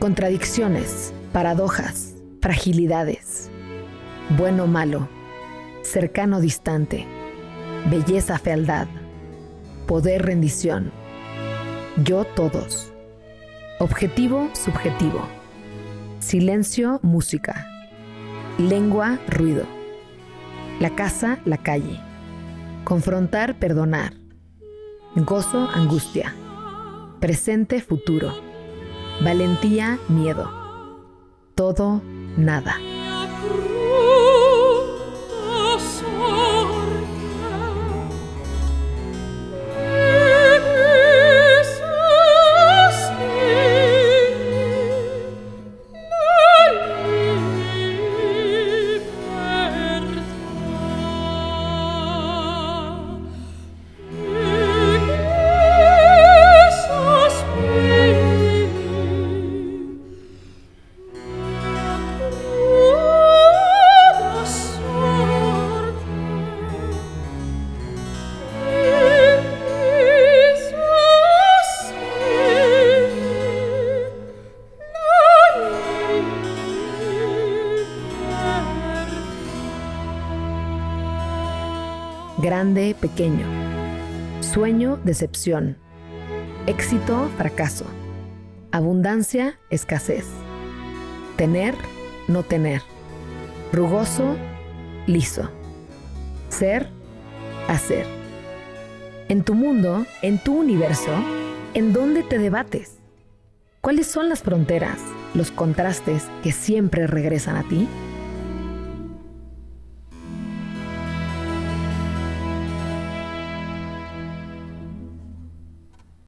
Contradicciones, paradojas, fragilidades, bueno malo, cercano distante, belleza fealdad, poder rendición, yo todos, objetivo subjetivo, silencio música, lengua ruido, la casa la calle, confrontar perdonar, gozo angustia, presente futuro, valentía miedo, todo nada. Grande, pequeño. Sueño, decepción. Éxito, fracaso. Abundancia, escasez. Tener, no tener. Rugoso, liso. Ser, hacer. En tu mundo, en tu universo, ¿en dónde te debates? ¿Cuáles son las fronteras, los contrastes que siempre regresan a ti?